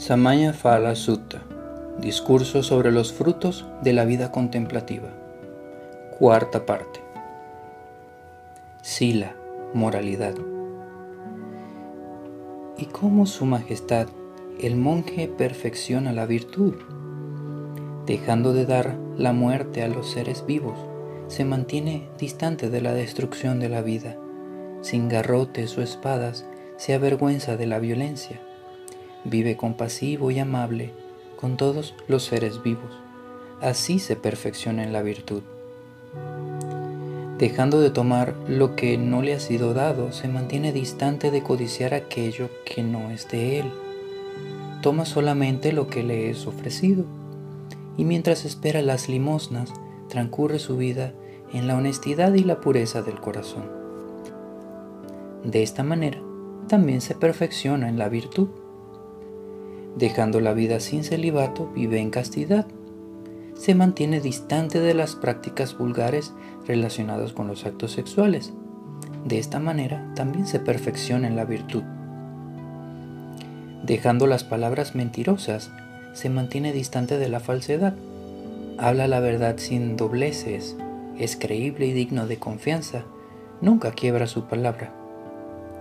Samaya Phala Sutta Discurso sobre los frutos de la vida contemplativa Cuarta parte Sila, moralidad ¿Y cómo Su Majestad, el monje, perfecciona la virtud? Dejando de dar la muerte a los seres vivos, se mantiene distante de la destrucción de la vida. Sin garrotes o espadas, se avergüenza de la violencia vive compasivo y amable con todos los seres vivos. Así se perfecciona en la virtud. Dejando de tomar lo que no le ha sido dado, se mantiene distante de codiciar aquello que no es de él. Toma solamente lo que le es ofrecido. Y mientras espera las limosnas, transcurre su vida en la honestidad y la pureza del corazón. De esta manera, también se perfecciona en la virtud dejando la vida sin celibato, vive en castidad. Se mantiene distante de las prácticas vulgares relacionadas con los actos sexuales. De esta manera también se perfecciona en la virtud. Dejando las palabras mentirosas, se mantiene distante de la falsedad. Habla la verdad sin dobleces, es creíble y digno de confianza, nunca quiebra su palabra.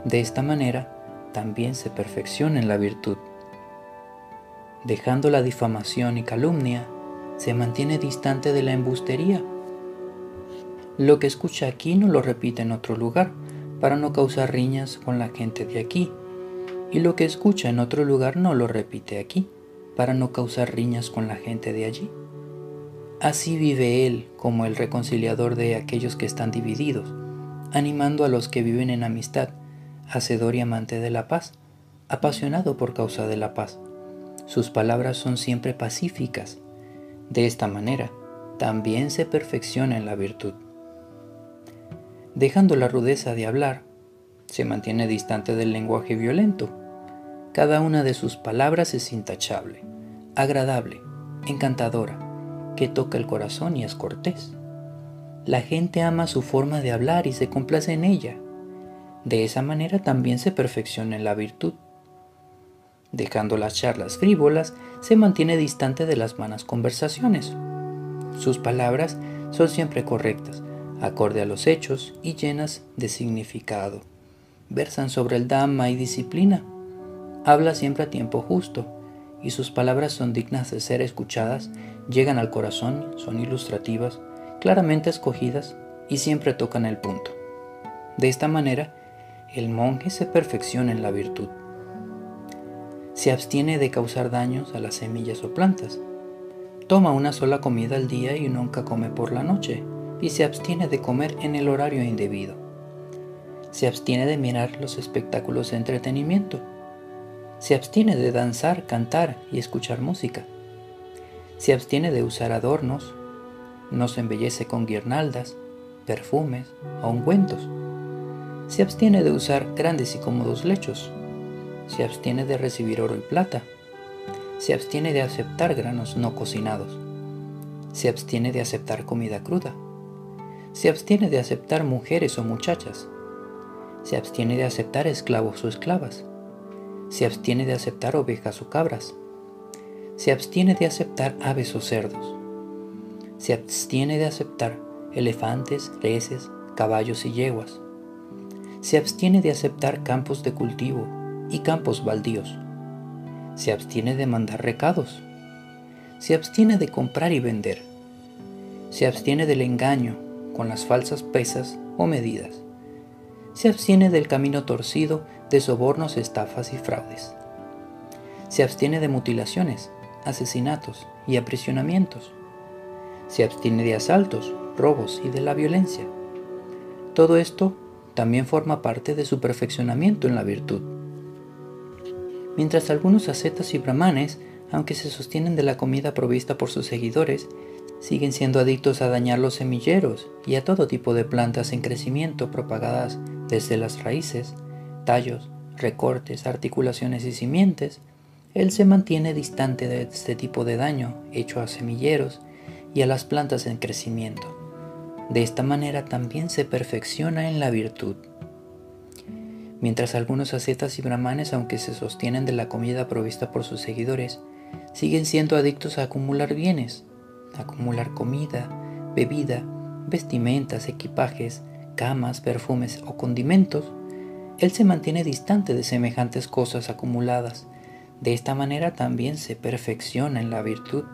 De esta manera también se perfecciona en la virtud dejando la difamación y calumnia, se mantiene distante de la embustería. Lo que escucha aquí no lo repite en otro lugar, para no causar riñas con la gente de aquí, y lo que escucha en otro lugar no lo repite aquí, para no causar riñas con la gente de allí. Así vive él como el reconciliador de aquellos que están divididos, animando a los que viven en amistad, hacedor y amante de la paz, apasionado por causa de la paz sus palabras son siempre pacíficas. De esta manera, también se perfecciona en la virtud. Dejando la rudeza de hablar, se mantiene distante del lenguaje violento. Cada una de sus palabras es intachable, agradable, encantadora, que toca el corazón y es cortés. La gente ama su forma de hablar y se complace en ella. De esa manera también se perfecciona en la virtud. Dejando las charlas frívolas, se mantiene distante de las vanas conversaciones. Sus palabras son siempre correctas, acorde a los hechos y llenas de significado. Versan sobre el Dhamma y disciplina. Habla siempre a tiempo justo, y sus palabras son dignas de ser escuchadas, llegan al corazón, son ilustrativas, claramente escogidas y siempre tocan el punto. De esta manera, el monje se perfecciona en la virtud se abstiene de causar daños a las semillas o plantas. Toma una sola comida al día y nunca come por la noche, y se abstiene de comer en el horario indebido. Se abstiene de mirar los espectáculos de entretenimiento. Se abstiene de danzar, cantar y escuchar música. Se abstiene de usar adornos. No se embellece con guirnaldas, perfumes o ungüentos. Se abstiene de usar grandes y cómodos lechos se abstiene de recibir oro y plata, se abstiene de aceptar granos no cocinados, se abstiene de aceptar comida cruda, se abstiene de aceptar mujeres o muchachas, se abstiene de aceptar esclavos o esclavas, se abstiene de aceptar ovejas o cabras, se abstiene de aceptar aves o cerdos, se abstiene de aceptar elefantes, reses, caballos y yeguas, se abstiene de aceptar campos de cultivo, y campos baldíos. Se abstiene de mandar recados. Se abstiene de comprar y vender. Se abstiene del engaño con las falsas pesas o medidas. Se abstiene del camino torcido de sobornos, estafas y fraudes. Se abstiene de mutilaciones, asesinatos y aprisionamientos. Se abstiene de asaltos, robos y de la violencia. Todo esto también forma parte de su perfeccionamiento en la virtud mientras algunos ascetas y brahmanes, aunque se sostienen de la comida provista por sus seguidores, siguen siendo adictos a dañar los semilleros y a todo tipo de plantas en crecimiento propagadas desde las raíces, tallos, recortes, articulaciones y simientes, él se mantiene distante de este tipo de daño hecho a semilleros y a las plantas en crecimiento. De esta manera también se perfecciona en la virtud. Mientras algunos ascetas y brahmanes, aunque se sostienen de la comida provista por sus seguidores, siguen siendo adictos a acumular bienes, acumular comida, bebida, vestimentas, equipajes, camas, perfumes o condimentos, él se mantiene distante de semejantes cosas acumuladas. De esta manera también se perfecciona en la virtud.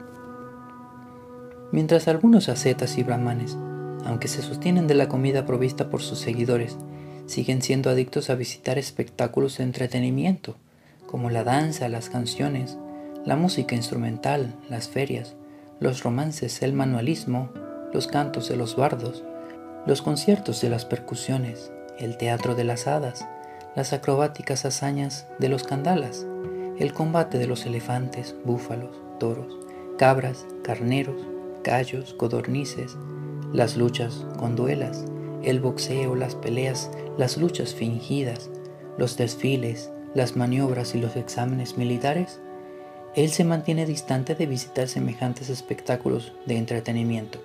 Mientras algunos ascetas y brahmanes, aunque se sostienen de la comida provista por sus seguidores, siguen siendo adictos a visitar espectáculos de entretenimiento, como la danza, las canciones, la música instrumental, las ferias, los romances, el manualismo, los cantos de los bardos, los conciertos de las percusiones, el teatro de las hadas, las acrobáticas hazañas de los candalas, el combate de los elefantes, búfalos, toros, cabras, carneros, gallos, codornices, las luchas con duelas, el boxeo, las peleas, las luchas fingidas, los desfiles, las maniobras y los exámenes militares, él se mantiene distante de visitar semejantes espectáculos de entretenimiento.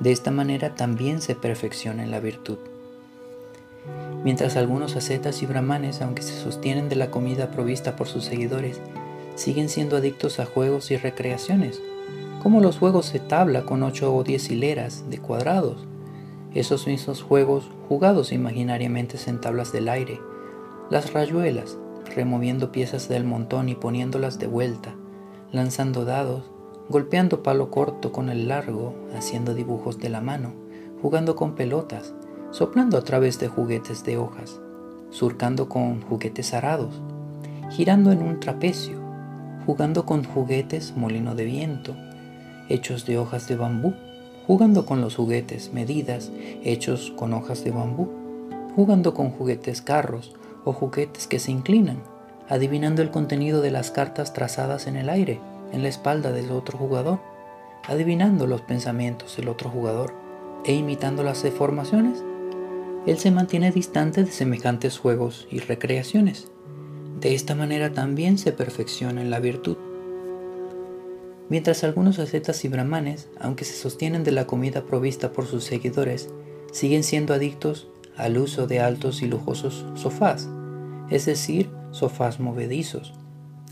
De esta manera también se perfecciona en la virtud. Mientras algunos ascetas y brahmanes, aunque se sostienen de la comida provista por sus seguidores, siguen siendo adictos a juegos y recreaciones, como los juegos de tabla con 8 o 10 hileras de cuadrados, esos mismos juegos jugados imaginariamente en tablas del aire, las rayuelas, removiendo piezas del montón y poniéndolas de vuelta, lanzando dados, golpeando palo corto con el largo, haciendo dibujos de la mano, jugando con pelotas, soplando a través de juguetes de hojas, surcando con juguetes arados, girando en un trapecio, jugando con juguetes molino de viento, hechos de hojas de bambú, jugando con los juguetes medidas hechos con hojas de bambú, jugando con juguetes carros o juguetes que se inclinan, adivinando el contenido de las cartas trazadas en el aire, en la espalda del otro jugador, adivinando los pensamientos del otro jugador e imitando las deformaciones, él se mantiene distante de semejantes juegos y recreaciones. De esta manera también se perfecciona en la virtud. Mientras algunos ascetas y brahmanes, aunque se sostienen de la comida provista por sus seguidores, siguen siendo adictos al uso de altos y lujosos sofás, es decir, sofás movedizos,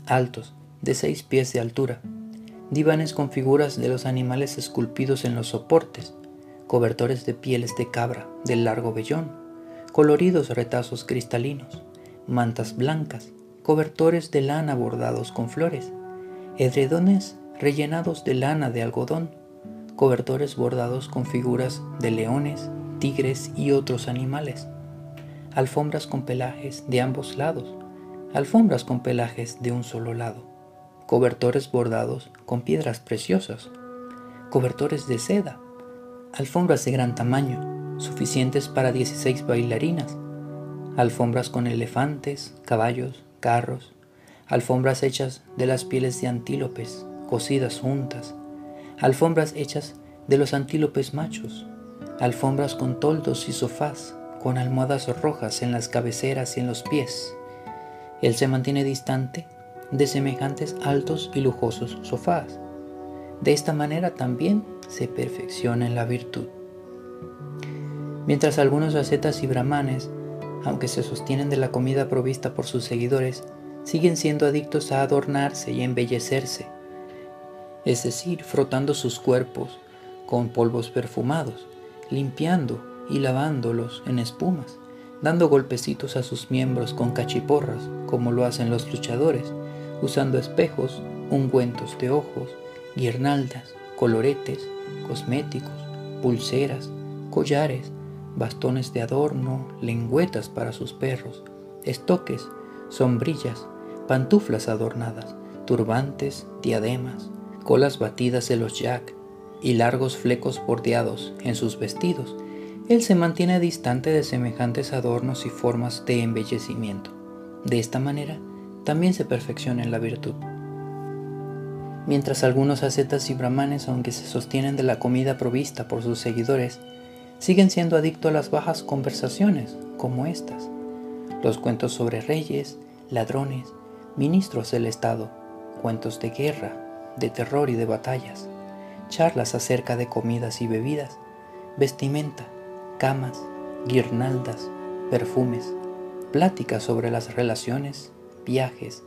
altos, de seis pies de altura, divanes con figuras de los animales esculpidos en los soportes, cobertores de pieles de cabra de largo vellón, coloridos retazos cristalinos, mantas blancas, cobertores de lana bordados con flores, edredones rellenados de lana de algodón, cobertores bordados con figuras de leones, tigres y otros animales, alfombras con pelajes de ambos lados, alfombras con pelajes de un solo lado, cobertores bordados con piedras preciosas, cobertores de seda, alfombras de gran tamaño, suficientes para 16 bailarinas, alfombras con elefantes, caballos, carros, alfombras hechas de las pieles de antílopes, cosidas juntas, alfombras hechas de los antílopes machos, alfombras con toldos y sofás, con almohadas rojas en las cabeceras y en los pies. Él se mantiene distante de semejantes altos y lujosos sofás. De esta manera también se perfecciona en la virtud. Mientras algunos ascetas y brahmanes, aunque se sostienen de la comida provista por sus seguidores, siguen siendo adictos a adornarse y embellecerse, es decir, frotando sus cuerpos con polvos perfumados, limpiando y lavándolos en espumas, dando golpecitos a sus miembros con cachiporras, como lo hacen los luchadores, usando espejos, ungüentos de ojos, guirnaldas, coloretes, cosméticos, pulseras, collares, bastones de adorno, lengüetas para sus perros, estoques, sombrillas, pantuflas adornadas, turbantes, diademas, colas batidas de los jack y largos flecos bordeados en sus vestidos, él se mantiene distante de semejantes adornos y formas de embellecimiento. De esta manera, también se perfecciona en la virtud. Mientras algunos ascetas y brahmanes, aunque se sostienen de la comida provista por sus seguidores, siguen siendo adictos a las bajas conversaciones, como estas, los cuentos sobre reyes, ladrones, ministros del Estado, cuentos de guerra, de terror y de batallas, charlas acerca de comidas y bebidas, vestimenta, camas, guirnaldas, perfumes, pláticas sobre las relaciones, viajes,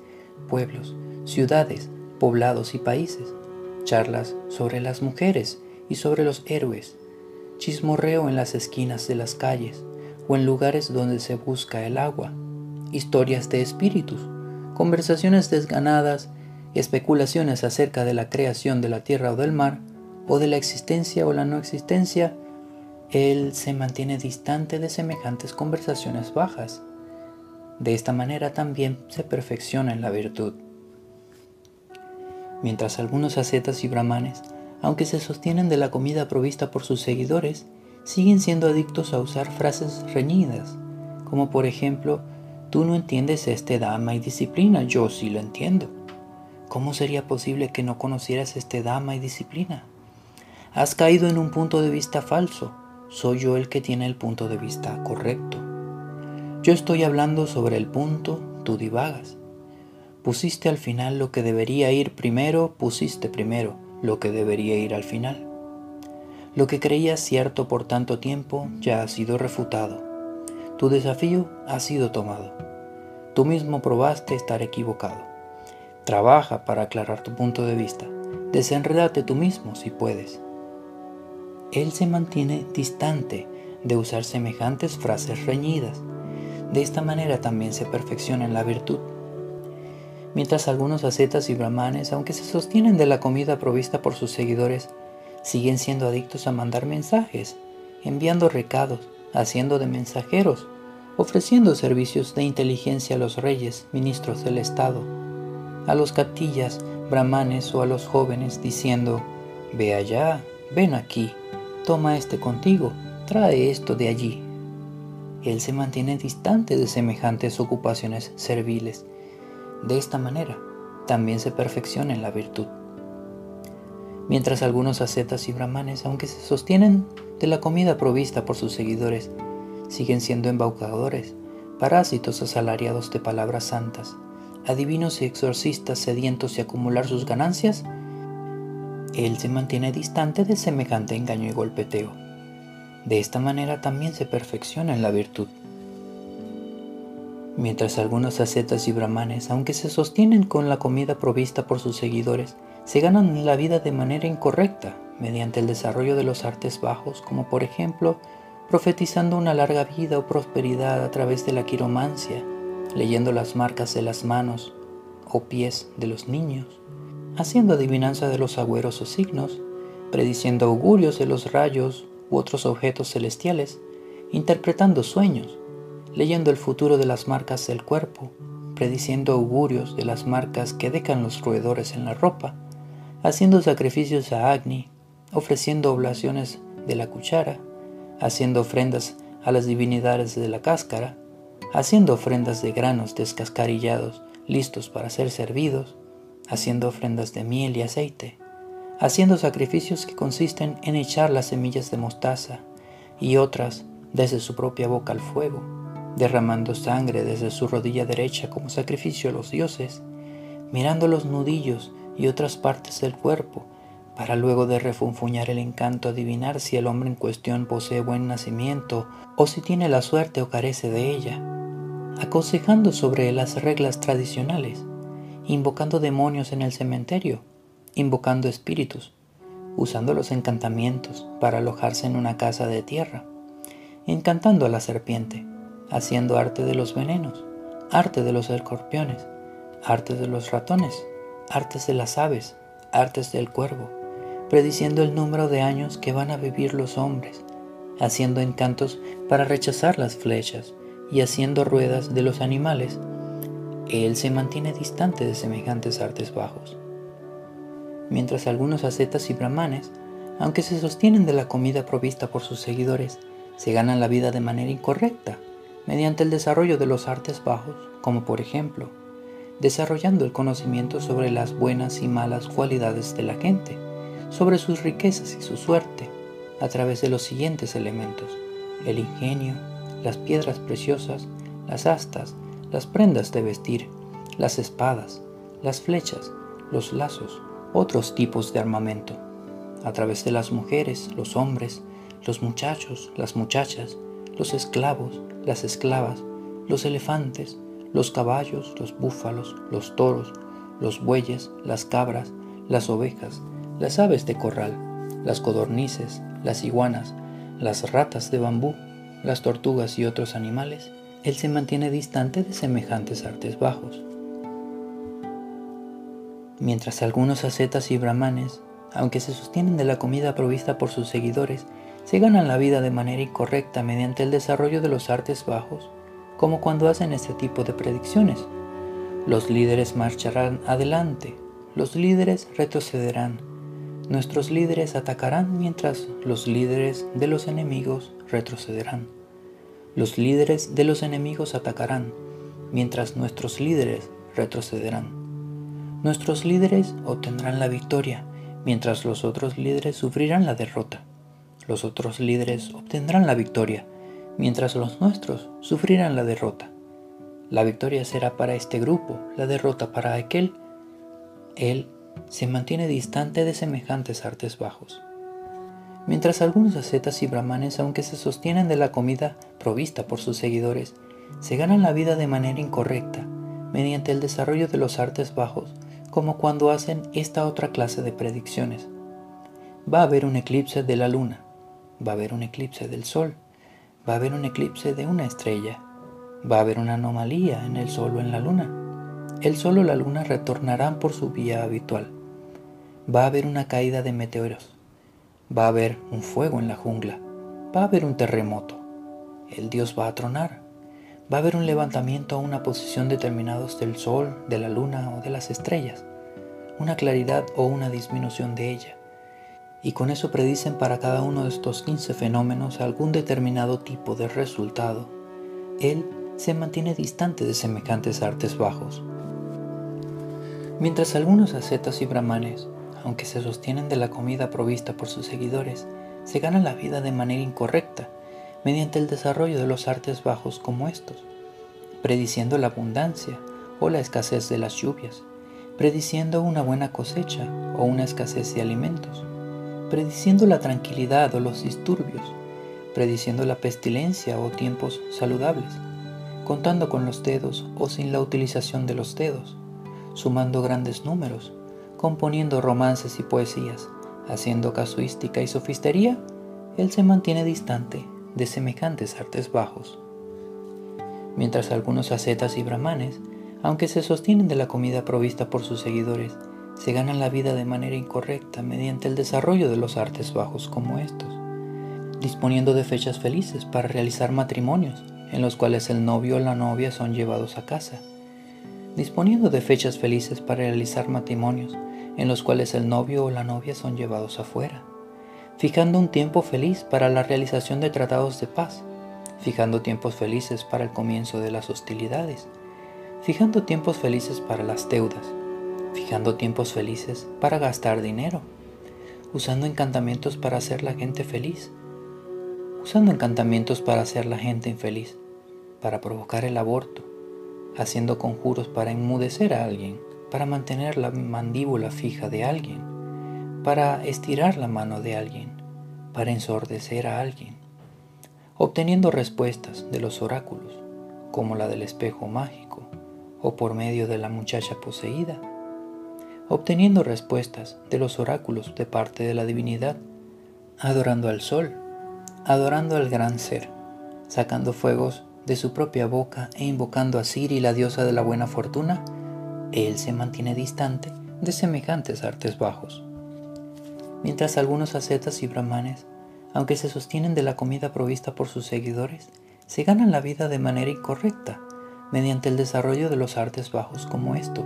pueblos, ciudades, poblados y países, charlas sobre las mujeres y sobre los héroes, chismorreo en las esquinas de las calles o en lugares donde se busca el agua, historias de espíritus, conversaciones desganadas, especulaciones acerca de la creación de la tierra o del mar, o de la existencia o la no existencia, él se mantiene distante de semejantes conversaciones bajas. De esta manera también se perfecciona en la virtud. Mientras algunos ascetas y brahmanes, aunque se sostienen de la comida provista por sus seguidores, siguen siendo adictos a usar frases reñidas, como por ejemplo, tú no entiendes este dama y disciplina, yo sí lo entiendo. ¿Cómo sería posible que no conocieras este dama y disciplina? Has caído en un punto de vista falso. Soy yo el que tiene el punto de vista correcto. Yo estoy hablando sobre el punto, tú divagas. Pusiste al final lo que debería ir primero, pusiste primero lo que debería ir al final. Lo que creías cierto por tanto tiempo ya ha sido refutado. Tu desafío ha sido tomado. Tú mismo probaste estar equivocado. Trabaja para aclarar tu punto de vista. Desenredate tú mismo si puedes él se mantiene distante de usar semejantes frases reñidas. De esta manera también se perfecciona en la virtud. Mientras algunos ascetas y brahmanes, aunque se sostienen de la comida provista por sus seguidores, siguen siendo adictos a mandar mensajes, enviando recados, haciendo de mensajeros, ofreciendo servicios de inteligencia a los reyes, ministros del Estado, a los captillas, brahmanes o a los jóvenes, diciendo, Ve allá, ven aquí, toma este contigo, trae esto de allí. Él se mantiene distante de semejantes ocupaciones serviles. De esta manera, también se perfecciona en la virtud. Mientras algunos ascetas y brahmanes, aunque se sostienen de la comida provista por sus seguidores, siguen siendo embaucadores, parásitos asalariados de palabras santas, adivinos y exorcistas sedientos de acumular sus ganancias, él se mantiene distante de semejante engaño y golpeteo. De esta manera también se perfecciona en la virtud. Mientras algunos ascetas y brahmanes, aunque se sostienen con la comida provista por sus seguidores, se ganan la vida de manera incorrecta mediante el desarrollo de los artes bajos, como por ejemplo profetizando una larga vida o prosperidad a través de la quiromancia, leyendo las marcas de las manos o pies de los niños, haciendo adivinanza de los agüeros signos, prediciendo augurios de los rayos u otros objetos celestiales, interpretando sueños, leyendo el futuro de las marcas del cuerpo, prediciendo augurios de las marcas que decan los roedores en la ropa, haciendo sacrificios a Agni, ofreciendo oblaciones de la cuchara, haciendo ofrendas a las divinidades de la cáscara, haciendo ofrendas de granos descascarillados listos para ser servidos, haciendo ofrendas de miel y aceite, haciendo sacrificios que consisten en echar las semillas de mostaza y otras desde su propia boca al fuego, derramando sangre desde su rodilla derecha como sacrificio a los dioses, mirando los nudillos y otras partes del cuerpo, para luego de refunfuñar el encanto adivinar si el hombre en cuestión posee buen nacimiento o si tiene la suerte o carece de ella, aconsejando sobre las reglas tradicionales, invocando demonios en el cementerio, invocando espíritus, usando los encantamientos para alojarse en una casa de tierra, encantando a la serpiente, haciendo arte de los venenos, arte de los escorpiones, arte de los ratones, artes de las aves, artes del cuervo, prediciendo el número de años que van a vivir los hombres, haciendo encantos para rechazar las flechas y haciendo ruedas de los animales él se mantiene distante de semejantes artes bajos. Mientras algunos ascetas y brahmanes, aunque se sostienen de la comida provista por sus seguidores, se ganan la vida de manera incorrecta, mediante el desarrollo de los artes bajos, como por ejemplo, desarrollando el conocimiento sobre las buenas y malas cualidades de la gente, sobre sus riquezas y su suerte, a través de los siguientes elementos, el ingenio, las piedras preciosas, las astas, las prendas de vestir, las espadas, las flechas, los lazos, otros tipos de armamento, a través de las mujeres, los hombres, los muchachos, las muchachas, los esclavos, las esclavas, los elefantes, los caballos, los búfalos, los toros, los bueyes, las cabras, las ovejas, las aves de corral, las codornices, las iguanas, las ratas de bambú, las tortugas y otros animales, él se mantiene distante de semejantes artes bajos. Mientras algunos ascetas y brahmanes, aunque se sostienen de la comida provista por sus seguidores, se ganan la vida de manera incorrecta mediante el desarrollo de los artes bajos, como cuando hacen este tipo de predicciones. Los líderes marcharán adelante, los líderes retrocederán, nuestros líderes atacarán mientras los líderes de los enemigos retrocederán. Los líderes de los enemigos atacarán, mientras nuestros líderes retrocederán. Nuestros líderes obtendrán la victoria, mientras los otros líderes sufrirán la derrota. Los otros líderes obtendrán la victoria, mientras los nuestros sufrirán la derrota. La victoria será para este grupo, la derrota para aquel. Él se mantiene distante de semejantes artes bajos. Mientras algunos ascetas y brahmanes, aunque se sostienen de la comida provista por sus seguidores, se ganan la vida de manera incorrecta, mediante el desarrollo de los artes bajos, como cuando hacen esta otra clase de predicciones. Va a haber un eclipse de la luna, va a haber un eclipse del sol, va a haber un eclipse de una estrella, va a haber una anomalía en el sol o en la luna. El sol o la luna retornarán por su vía habitual. Va a haber una caída de meteoros Va a haber un fuego en la jungla. Va a haber un terremoto. El dios va a tronar. Va a haber un levantamiento a una posición determinados del sol, de la luna o de las estrellas. Una claridad o una disminución de ella. Y con eso predicen para cada uno de estos 15 fenómenos algún determinado tipo de resultado. Él se mantiene distante de semejantes artes bajos. Mientras algunos ascetas y brahmanes aunque se sostienen de la comida provista por sus seguidores, se ganan la vida de manera incorrecta mediante el desarrollo de los artes bajos como estos, prediciendo la abundancia o la escasez de las lluvias, prediciendo una buena cosecha o una escasez de alimentos, prediciendo la tranquilidad o los disturbios, prediciendo la pestilencia o tiempos saludables, contando con los dedos o sin la utilización de los dedos, sumando grandes números componiendo romances y poesías, haciendo casuística y sofistería, él se mantiene distante de semejantes artes bajos. Mientras algunos ascetas y brahmanes, aunque se sostienen de la comida provista por sus seguidores, se ganan la vida de manera incorrecta mediante el desarrollo de los artes bajos como estos, disponiendo de fechas felices para realizar matrimonios en los cuales el novio o la novia son llevados a casa, disponiendo de fechas felices para realizar matrimonios en los cuales el novio o la novia son llevados afuera, fijando un tiempo feliz para la realización de tratados de paz, fijando tiempos felices para el comienzo de las hostilidades, fijando tiempos felices para las deudas, fijando tiempos felices para gastar dinero, usando encantamientos para hacer la gente feliz, usando encantamientos para hacer la gente infeliz, para provocar el aborto, haciendo conjuros para enmudecer a alguien, para mantener la mandíbula fija de alguien, para estirar la mano de alguien, para ensordecer a alguien, obteniendo respuestas de los oráculos, como la del espejo mágico, o por medio de la muchacha poseída, obteniendo respuestas de los oráculos de parte de la divinidad, adorando al sol, adorando al gran ser, sacando fuegos de su propia boca e invocando a Siri, la diosa de la buena fortuna, él se mantiene distante de semejantes artes bajos. Mientras algunos ascetas y brahmanes, aunque se sostienen de la comida provista por sus seguidores, se ganan la vida de manera incorrecta mediante el desarrollo de los artes bajos como esto,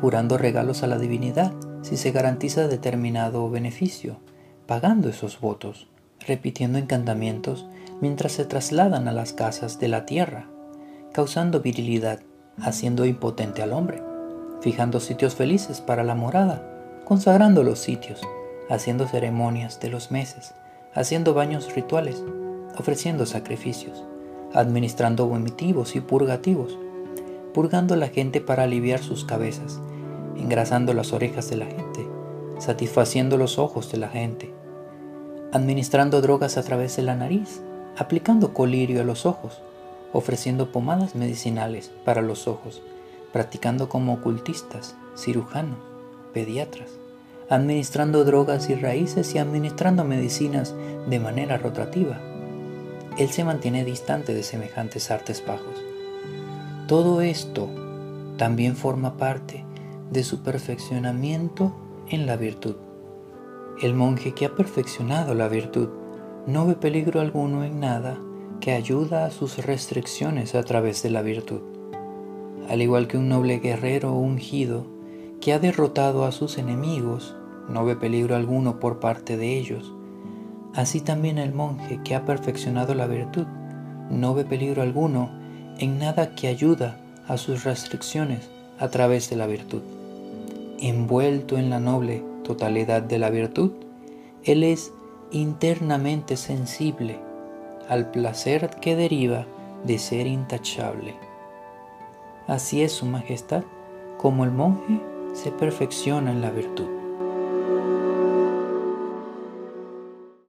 jurando regalos a la divinidad si se garantiza determinado beneficio, pagando esos votos, repitiendo encantamientos mientras se trasladan a las casas de la tierra, causando virilidad, haciendo impotente al hombre fijando sitios felices para la morada, consagrando los sitios, haciendo ceremonias de los meses, haciendo baños rituales, ofreciendo sacrificios, administrando vomitivos y purgativos, purgando la gente para aliviar sus cabezas, engrasando las orejas de la gente, satisfaciendo los ojos de la gente, administrando drogas a través de la nariz, aplicando colirio a los ojos, ofreciendo pomadas medicinales para los ojos, practicando como ocultistas, cirujanos, pediatras, administrando drogas y raíces y administrando medicinas de manera rotativa. Él se mantiene distante de semejantes artes bajos. Todo esto también forma parte de su perfeccionamiento en la virtud. El monje que ha perfeccionado la virtud no ve peligro alguno en nada que ayuda a sus restricciones a través de la virtud. Al igual que un noble guerrero ungido que ha derrotado a sus enemigos, no ve peligro alguno por parte de ellos. Así también el monje que ha perfeccionado la virtud no ve peligro alguno en nada que ayuda a sus restricciones a través de la virtud. Envuelto en la noble totalidad de la virtud, él es internamente sensible al placer que deriva de ser intachable. Así es su majestad, como el monje se perfecciona en la virtud.